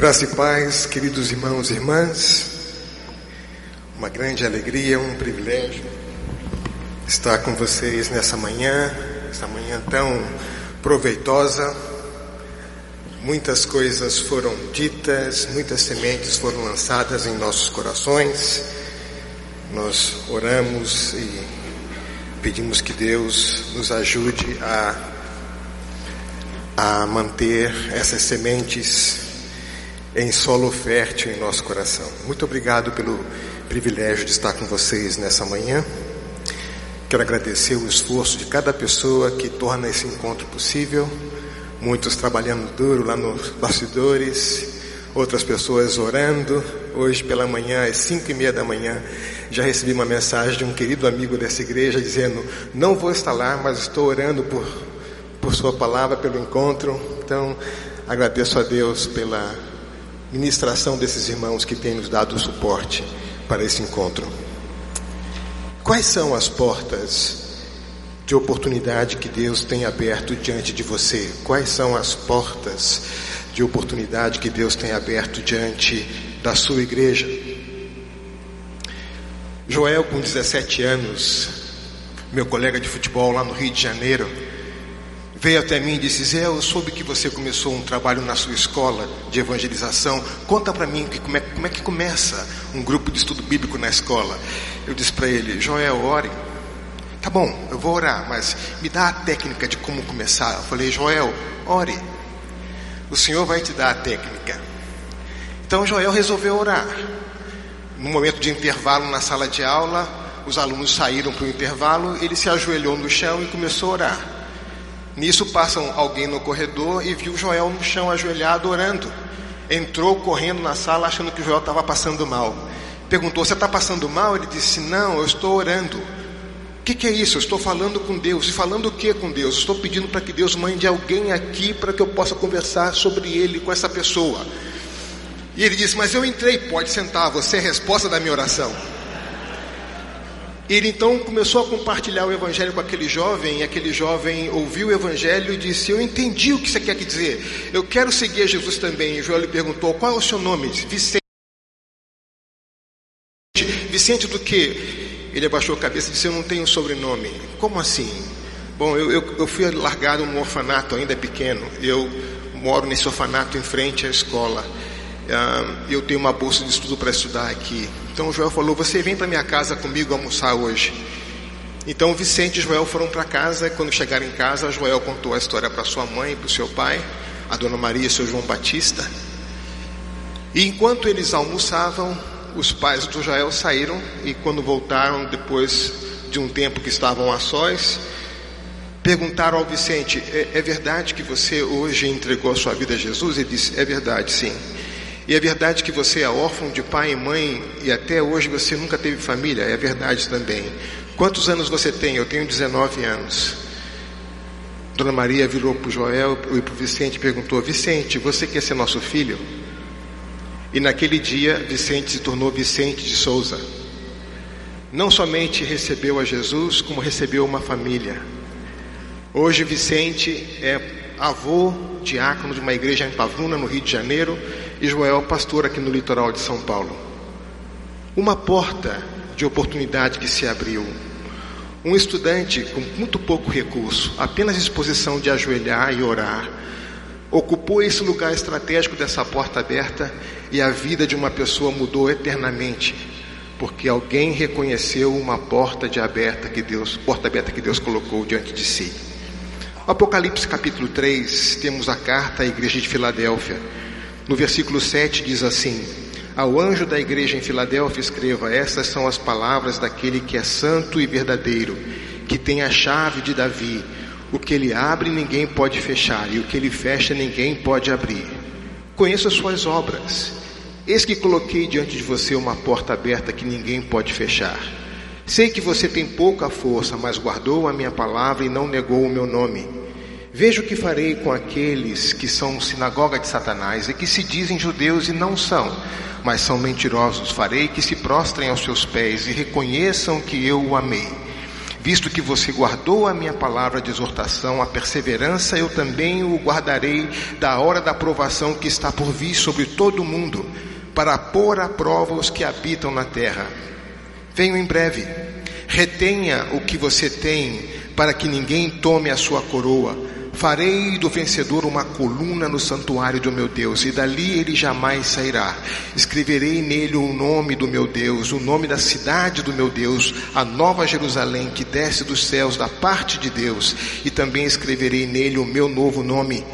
Graça e paz, queridos irmãos e irmãs. Uma grande alegria, um privilégio estar com vocês nessa manhã, essa manhã tão proveitosa. Muitas coisas foram ditas, muitas sementes foram lançadas em nossos corações. Nós oramos e pedimos que Deus nos ajude a a manter essas sementes em solo fértil em nosso coração. Muito obrigado pelo privilégio de estar com vocês nessa manhã. Quero agradecer o esforço de cada pessoa que torna esse encontro possível. Muitos trabalhando duro lá nos bastidores, outras pessoas orando. Hoje pela manhã, às cinco e meia da manhã, já recebi uma mensagem de um querido amigo dessa igreja dizendo: Não vou estar lá, mas estou orando por, por Sua palavra, pelo encontro. Então, agradeço a Deus pela ministração desses irmãos que têm nos dado suporte para esse encontro. Quais são as portas de oportunidade que Deus tem aberto diante de você? Quais são as portas de oportunidade que Deus tem aberto diante da sua igreja? Joel, com 17 anos, meu colega de futebol lá no Rio de Janeiro, veio até mim e disse: Zé, eu soube que você começou um trabalho na sua escola de evangelização. Conta para mim que, como, é, como é que começa um grupo de estudo bíblico na escola. Eu disse para ele: Joel, ore. Tá bom, eu vou orar, mas me dá a técnica de como começar. Eu falei: Joel, ore. O Senhor vai te dar a técnica. Então Joel resolveu orar. No momento de intervalo na sala de aula, os alunos saíram para o intervalo, ele se ajoelhou no chão e começou a orar. Nisso passam alguém no corredor e viu Joel no chão ajoelhado orando. Entrou correndo na sala achando que Joel estava passando mal. Perguntou: Você está passando mal? Ele disse: Não, eu estou orando. O que, que, é isso? Eu estou falando com Deus. E falando o que com Deus? Estou pedindo para que Deus mande alguém aqui para que eu possa conversar sobre ele com essa pessoa. E ele disse: Mas eu entrei, pode sentar, você é a resposta da minha oração. Ele então começou a compartilhar o evangelho com aquele jovem, e aquele jovem ouviu o evangelho e disse: Eu entendi o que você quer dizer, eu quero seguir a Jesus também. E João lhe perguntou: Qual é o seu nome? Vicente. Vicente do que? Ele abaixou a cabeça e disse: Eu não tenho sobrenome. Como assim? Bom, eu, eu, eu fui largado num orfanato ainda pequeno. Eu moro nesse orfanato em frente à escola. Ah, eu tenho uma bolsa de estudo para estudar aqui. Então Joel falou: Você vem para minha casa comigo almoçar hoje. Então Vicente e Joel foram para casa. Quando chegaram em casa, Joel contou a história para sua mãe, para o seu pai, a dona Maria e seu João Batista. E enquanto eles almoçavam, os pais do Joel saíram e quando voltaram, depois de um tempo que estavam a sós, perguntaram ao Vicente: é, é verdade que você hoje entregou a sua vida a Jesus? Ele disse: É verdade, sim. E é verdade que você é órfão de pai e mãe e até hoje você nunca teve família? É verdade também. Quantos anos você tem? Eu tenho 19 anos. Dona Maria virou para o Joel e para o Vicente e perguntou: Vicente, você quer ser nosso filho? E naquele dia, Vicente se tornou Vicente de Souza. Não somente recebeu a Jesus, como recebeu uma família. Hoje, Vicente é avô, diácono de uma igreja em Pavuna, no Rio de Janeiro, e Joel, pastor aqui no litoral de São Paulo. Uma porta de oportunidade que se abriu. Um estudante com muito pouco recurso, apenas disposição de ajoelhar e orar, ocupou esse lugar estratégico dessa porta aberta e a vida de uma pessoa mudou eternamente, porque alguém reconheceu uma porta de aberta que Deus, porta aberta que Deus colocou diante de si. Apocalipse capítulo 3, temos a carta à igreja de Filadélfia. No versículo 7 diz assim: Ao anjo da igreja em Filadélfia escreva: Estas são as palavras daquele que é santo e verdadeiro, que tem a chave de Davi. O que ele abre ninguém pode fechar, e o que ele fecha ninguém pode abrir. Conheço as suas obras. Eis que coloquei diante de você uma porta aberta que ninguém pode fechar. Sei que você tem pouca força, mas guardou a minha palavra e não negou o meu nome. Veja o que farei com aqueles que são sinagoga de Satanás e que se dizem judeus e não são, mas são mentirosos. Farei que se prostrem aos seus pés e reconheçam que eu o amei. Visto que você guardou a minha palavra de exortação, a perseverança, eu também o guardarei da hora da provação que está por vir sobre todo o mundo, para pôr à prova os que habitam na terra. Venho em breve. Retenha o que você tem, para que ninguém tome a sua coroa. Farei do vencedor uma coluna no santuário do meu Deus, e dali ele jamais sairá. Escreverei nele o nome do meu Deus, o nome da cidade do meu Deus, a nova Jerusalém que desce dos céus da parte de Deus, e também escreverei nele o meu novo nome.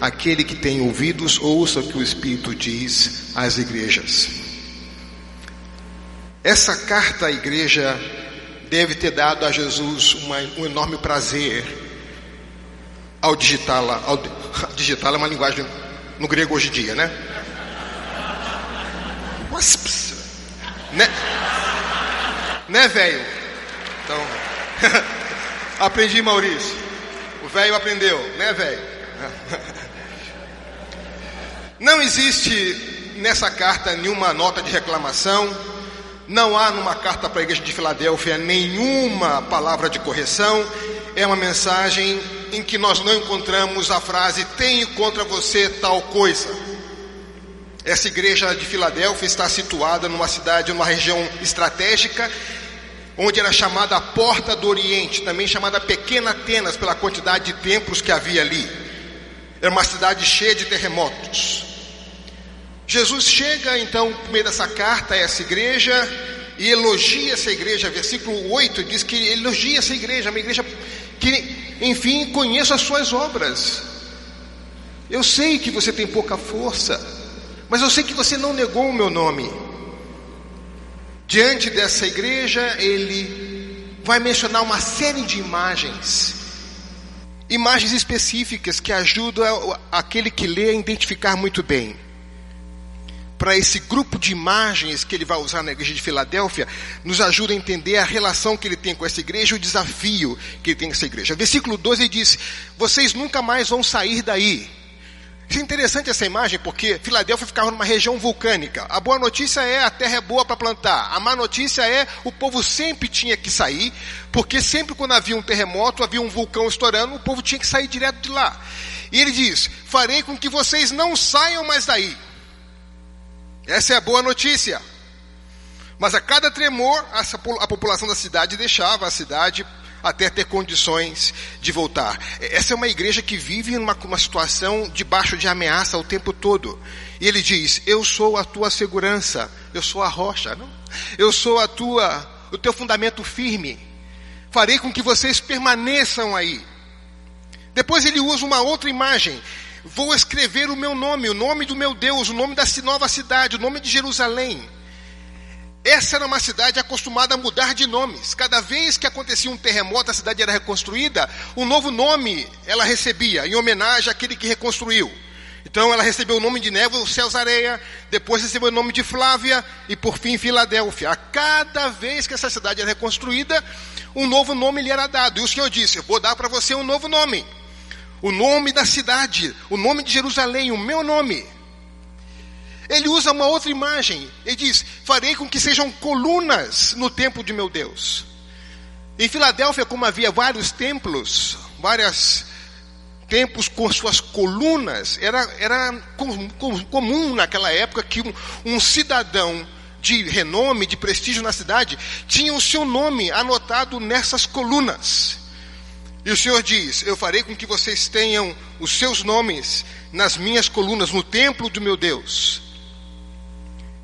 Aquele que tem ouvidos, ouça o que o Espírito diz às igrejas. Essa carta à igreja deve ter dado a Jesus uma, um enorme prazer ao digitá-la. Ao, digitá-la é uma linguagem no grego hoje em dia, né? Né, né velho? Então, aprendi, Maurício. O velho aprendeu, né, velho? Não existe nessa carta nenhuma nota de reclamação, não há numa carta para a igreja de Filadélfia nenhuma palavra de correção, é uma mensagem em que nós não encontramos a frase tenho contra você tal coisa. Essa igreja de Filadélfia está situada numa cidade, numa região estratégica, onde era chamada a Porta do Oriente, também chamada Pequena Atenas, pela quantidade de templos que havia ali. Era uma cidade cheia de terremotos. Jesus chega então, por meio dessa carta, a essa igreja e elogia essa igreja. Versículo 8 diz que elogia essa igreja, uma igreja que, enfim, conheço as suas obras. Eu sei que você tem pouca força, mas eu sei que você não negou o meu nome. Diante dessa igreja, ele vai mencionar uma série de imagens, imagens específicas que ajudam aquele que lê a identificar muito bem para esse grupo de imagens que ele vai usar na igreja de Filadélfia, nos ajuda a entender a relação que ele tem com essa igreja o desafio que ele tem com essa igreja. Versículo 12 ele diz: Vocês nunca mais vão sair daí. Isso é interessante essa imagem porque Filadélfia ficava numa região vulcânica. A boa notícia é a terra é boa para plantar. A má notícia é o povo sempre tinha que sair, porque sempre quando havia um terremoto, havia um vulcão estourando, o povo tinha que sair direto de lá. E ele diz: Farei com que vocês não saiam mais daí. Essa é a boa notícia. Mas a cada tremor, a população da cidade deixava a cidade até ter condições de voltar. Essa é uma igreja que vive numa uma situação debaixo de ameaça o tempo todo. E ele diz: Eu sou a tua segurança, eu sou a rocha, não? eu sou a tua, o teu fundamento firme. Farei com que vocês permaneçam aí. Depois ele usa uma outra imagem. Vou escrever o meu nome, o nome do meu Deus, o nome da nova cidade, o nome de Jerusalém. Essa era uma cidade acostumada a mudar de nomes. Cada vez que acontecia um terremoto, a cidade era reconstruída, um novo nome ela recebia, em homenagem àquele que reconstruiu. Então ela recebeu o nome de Névo Cesareia, depois recebeu o nome de Flávia e por fim Filadélfia. A cada vez que essa cidade era reconstruída, um novo nome lhe era dado. E o Senhor disse: vou dar para você um novo nome o nome da cidade, o nome de Jerusalém, o meu nome. Ele usa uma outra imagem. Ele diz: Farei com que sejam colunas no templo de meu Deus. Em Filadélfia, como havia vários templos, vários templos com suas colunas, era, era com, com, comum naquela época que um, um cidadão de renome, de prestígio na cidade, tinha o seu nome anotado nessas colunas. E o Senhor diz: Eu farei com que vocês tenham os seus nomes nas minhas colunas, no templo do meu Deus.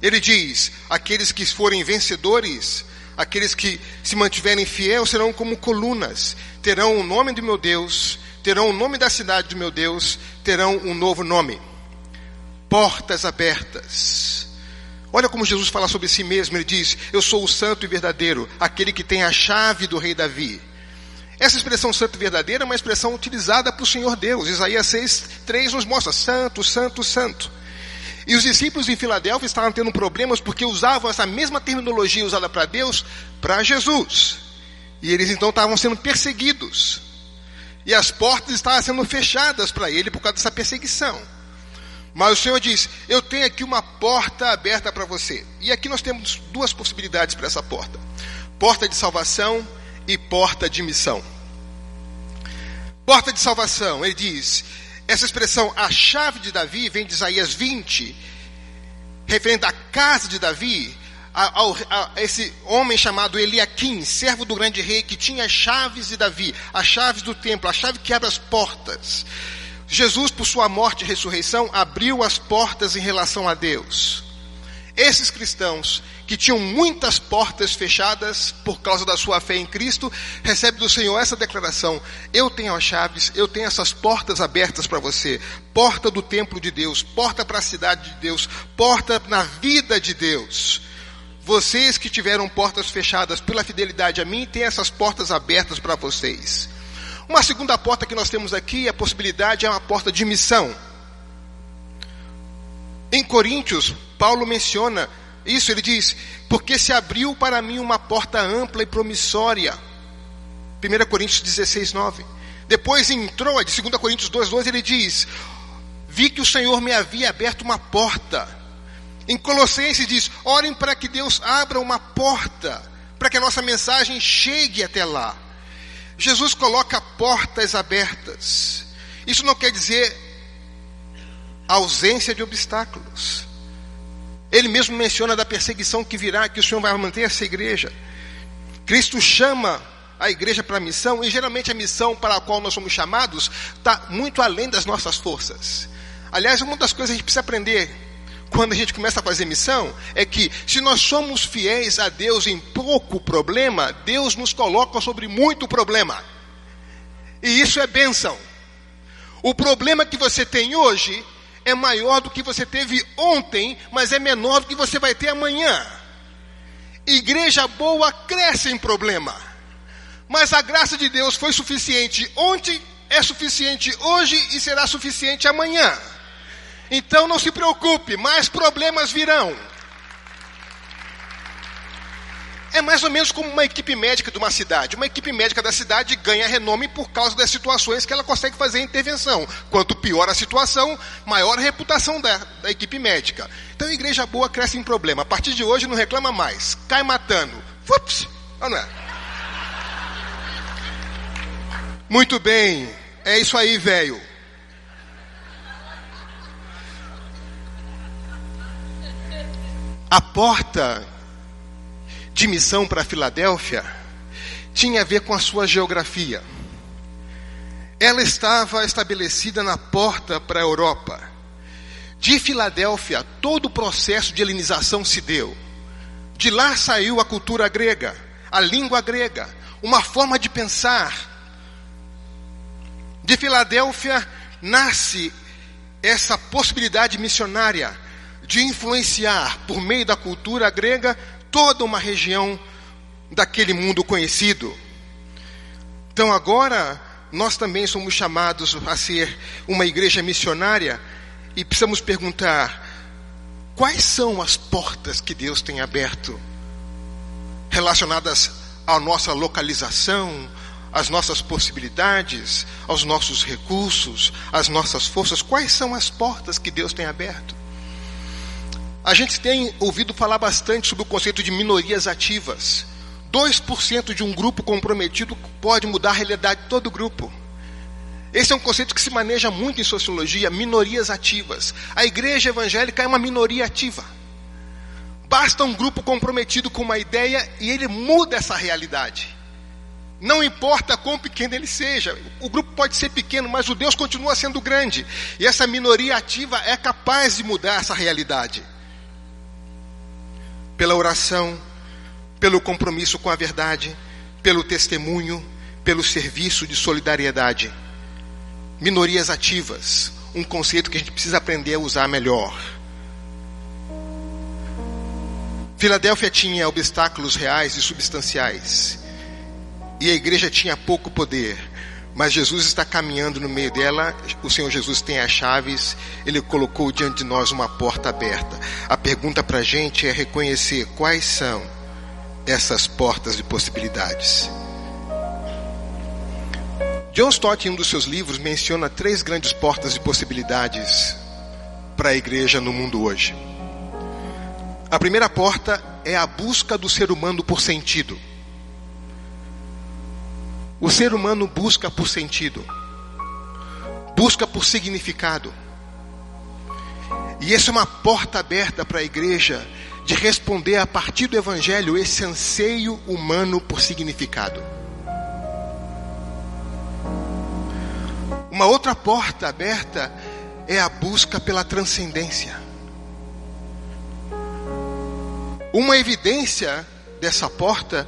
Ele diz: Aqueles que forem vencedores, aqueles que se mantiverem fiéis, serão como colunas, terão o nome do meu Deus, terão o nome da cidade do meu Deus, terão um novo nome. Portas abertas. Olha como Jesus fala sobre si mesmo: Ele diz: Eu sou o santo e verdadeiro, aquele que tem a chave do rei Davi. Essa expressão santo e verdadeira é uma expressão utilizada o Senhor Deus. Isaías 6, 3 nos mostra santo, santo, santo. E os discípulos em Filadélfia estavam tendo problemas porque usavam essa mesma terminologia usada para Deus para Jesus. E eles então estavam sendo perseguidos. E as portas estavam sendo fechadas para ele por causa dessa perseguição. Mas o Senhor diz: Eu tenho aqui uma porta aberta para você. E aqui nós temos duas possibilidades para essa porta: porta de salvação e porta de missão. Porta de salvação, ele diz, essa expressão, a chave de Davi, vem de Isaías 20, referente à casa de Davi, a, a, a, esse homem chamado Eliakim, servo do grande rei, que tinha as chaves de Davi, as chaves do templo, a chave que abre as portas. Jesus, por sua morte e ressurreição, abriu as portas em relação a Deus. Esses cristãos que tinham muitas portas fechadas por causa da sua fé em Cristo, recebem do Senhor essa declaração: Eu tenho as chaves, eu tenho essas portas abertas para você. Porta do templo de Deus, porta para a cidade de Deus, porta na vida de Deus. Vocês que tiveram portas fechadas pela fidelidade a mim, têm essas portas abertas para vocês. Uma segunda porta que nós temos aqui, a possibilidade é uma porta de missão. Em Coríntios, Paulo menciona isso, ele diz: Porque se abriu para mim uma porta ampla e promissória. 1 Coríntios 16, 9. Depois entrou, de 2 Coríntios 2, 12, ele diz: Vi que o Senhor me havia aberto uma porta. Em Colossenses diz: Orem para que Deus abra uma porta, para que a nossa mensagem chegue até lá. Jesus coloca portas abertas. Isso não quer dizer ausência de obstáculos. Ele mesmo menciona da perseguição que virá, que o Senhor vai manter essa igreja. Cristo chama a igreja para a missão, e geralmente a missão para a qual nós somos chamados está muito além das nossas forças. Aliás, uma das coisas que a gente precisa aprender quando a gente começa a fazer missão é que se nós somos fiéis a Deus em pouco problema, Deus nos coloca sobre muito problema. E isso é bênção. O problema que você tem hoje é maior do que você teve ontem, mas é menor do que você vai ter amanhã. Igreja boa cresce em problema. Mas a graça de Deus foi suficiente ontem, é suficiente hoje e será suficiente amanhã. Então não se preocupe, mais problemas virão. Mais ou menos como uma equipe médica de uma cidade. Uma equipe médica da cidade ganha renome por causa das situações que ela consegue fazer intervenção. Quanto pior a situação, maior a reputação da, da equipe médica. Então a igreja boa cresce em problema. A partir de hoje não reclama mais. Cai matando. Ups, não é? Muito bem. É isso aí, velho. A porta de missão para Filadélfia tinha a ver com a sua geografia. Ela estava estabelecida na porta para a Europa. De Filadélfia, todo o processo de helenização se deu. De lá saiu a cultura grega, a língua grega, uma forma de pensar. De Filadélfia nasce essa possibilidade missionária de influenciar, por meio da cultura grega, toda uma região daquele mundo conhecido. Então agora nós também somos chamados a ser uma igreja missionária e precisamos perguntar: quais são as portas que Deus tem aberto relacionadas à nossa localização, às nossas possibilidades, aos nossos recursos, às nossas forças? Quais são as portas que Deus tem aberto? A gente tem ouvido falar bastante sobre o conceito de minorias ativas. 2% de um grupo comprometido pode mudar a realidade de todo o grupo. Esse é um conceito que se maneja muito em sociologia, minorias ativas. A igreja evangélica é uma minoria ativa. Basta um grupo comprometido com uma ideia e ele muda essa realidade. Não importa quão pequeno ele seja, o grupo pode ser pequeno, mas o Deus continua sendo grande. E essa minoria ativa é capaz de mudar essa realidade pela oração, pelo compromisso com a verdade, pelo testemunho, pelo serviço de solidariedade. Minorias ativas, um conceito que a gente precisa aprender a usar melhor. Filadélfia tinha obstáculos reais e substanciais, e a igreja tinha pouco poder, mas Jesus está caminhando no meio dela, o Senhor Jesus tem as chaves, ele colocou diante de nós uma porta aberta. A pergunta para a gente é reconhecer quais são essas portas de possibilidades. John Stott, em um dos seus livros, menciona três grandes portas de possibilidades para a igreja no mundo hoje. A primeira porta é a busca do ser humano por sentido. O ser humano busca por sentido, busca por significado. E essa é uma porta aberta para a igreja de responder a partir do Evangelho esse anseio humano por significado. Uma outra porta aberta é a busca pela transcendência. Uma evidência dessa porta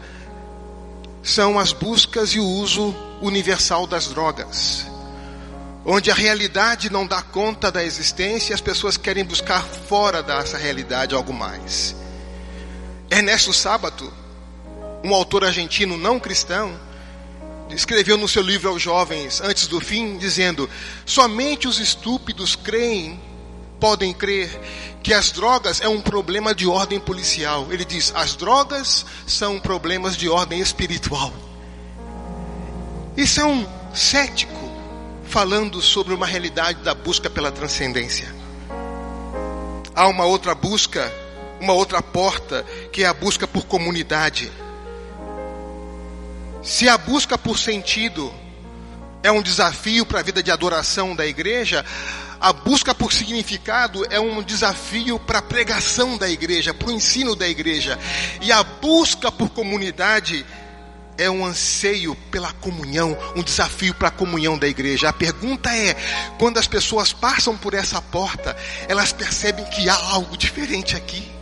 são as buscas e o uso universal das drogas, onde a realidade não dá conta da existência e as pessoas querem buscar fora dessa realidade algo mais. Ernesto Sábato, um autor argentino não cristão, escreveu no seu livro aos jovens antes do fim, dizendo: somente os estúpidos creem, podem crer que as drogas é um problema de ordem policial. Ele diz: as drogas são problemas de ordem espiritual. Isso é um cético falando sobre uma realidade da busca pela transcendência. Há uma outra busca, uma outra porta, que é a busca por comunidade. Se a busca por sentido é um desafio para a vida de adoração da igreja, a busca por significado é um desafio para a pregação da igreja, para o ensino da igreja. E a busca por comunidade é um anseio pela comunhão, um desafio para a comunhão da igreja. A pergunta é: quando as pessoas passam por essa porta, elas percebem que há algo diferente aqui?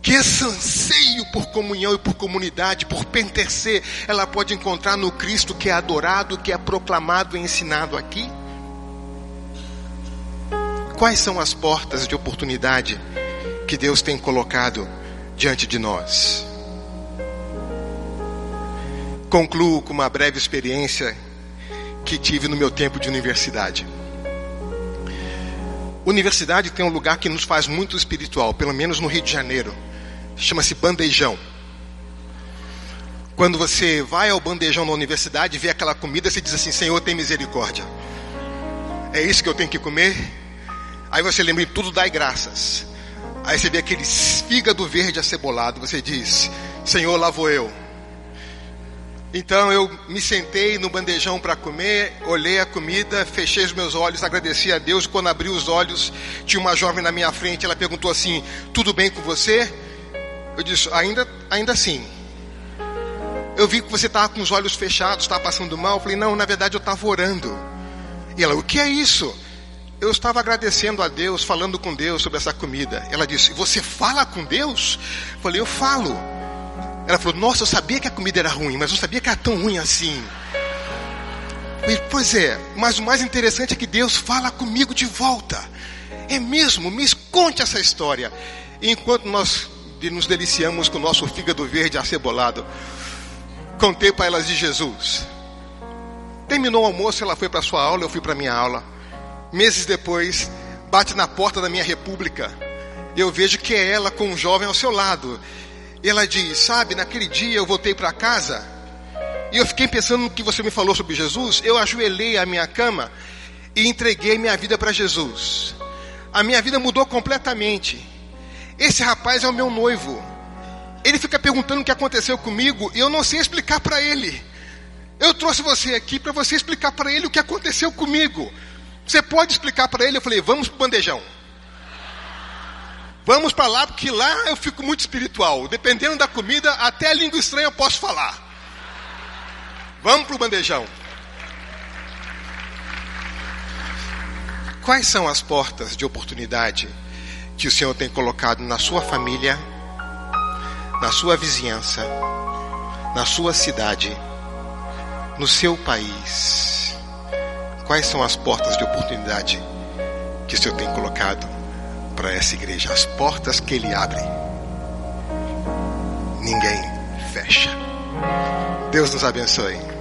que esse anseio por comunhão e por comunidade, por pertencer, ela pode encontrar no Cristo que é adorado, que é proclamado e ensinado aqui? Quais são as portas de oportunidade que Deus tem colocado diante de nós? Concluo com uma breve experiência que tive no meu tempo de universidade. Universidade tem um lugar que nos faz muito espiritual, pelo menos no Rio de Janeiro. Chama-se bandejão. Quando você vai ao bandejão na universidade, vê aquela comida, você diz assim: Senhor, tem misericórdia. É isso que eu tenho que comer? Aí você lembra de tudo, dai graças. Aí você vê aquele fígado verde acebolado, você diz: Senhor, lá vou eu. Então eu me sentei no bandejão para comer, olhei a comida, fechei os meus olhos, agradeci a Deus. Quando abri os olhos, tinha uma jovem na minha frente. Ela perguntou assim: Tudo bem com você? Eu disse: Ainda, ainda sim. Eu vi que você estava com os olhos fechados, estava passando mal. Eu falei: Não, na verdade eu estava orando. E ela: O que é isso? Eu estava agradecendo a Deus, falando com Deus sobre essa comida. Ela disse: Você fala com Deus? Eu falei: Eu falo. Ela falou: Nossa, eu sabia que a comida era ruim, mas não sabia que era tão ruim assim. Falei, pois é, mas o mais interessante é que Deus fala comigo de volta. É mesmo, me conte essa história. Enquanto nós nos deliciamos com o nosso fígado verde acebolado, contei para elas de Jesus. Terminou o almoço, ela foi para sua aula, eu fui para minha aula meses depois, bate na porta da minha república. Eu vejo que é ela com um jovem ao seu lado. Ela diz: Sabe, naquele dia eu voltei para casa e eu fiquei pensando no que você me falou sobre Jesus. Eu ajoelhei a minha cama e entreguei minha vida para Jesus. A minha vida mudou completamente. Esse rapaz é o meu noivo. Ele fica perguntando o que aconteceu comigo e eu não sei explicar para ele. Eu trouxe você aqui para você explicar para ele o que aconteceu comigo. Você pode explicar para ele? Eu falei, vamos para o bandejão. Vamos para lá, porque lá eu fico muito espiritual. Dependendo da comida, até a língua estranha eu posso falar. Vamos para o bandejão. Quais são as portas de oportunidade que o Senhor tem colocado na sua família, na sua vizinhança, na sua cidade, no seu país? Quais são as portas de oportunidade que o Senhor tem colocado para essa igreja? As portas que Ele abre, ninguém fecha. Deus nos abençoe.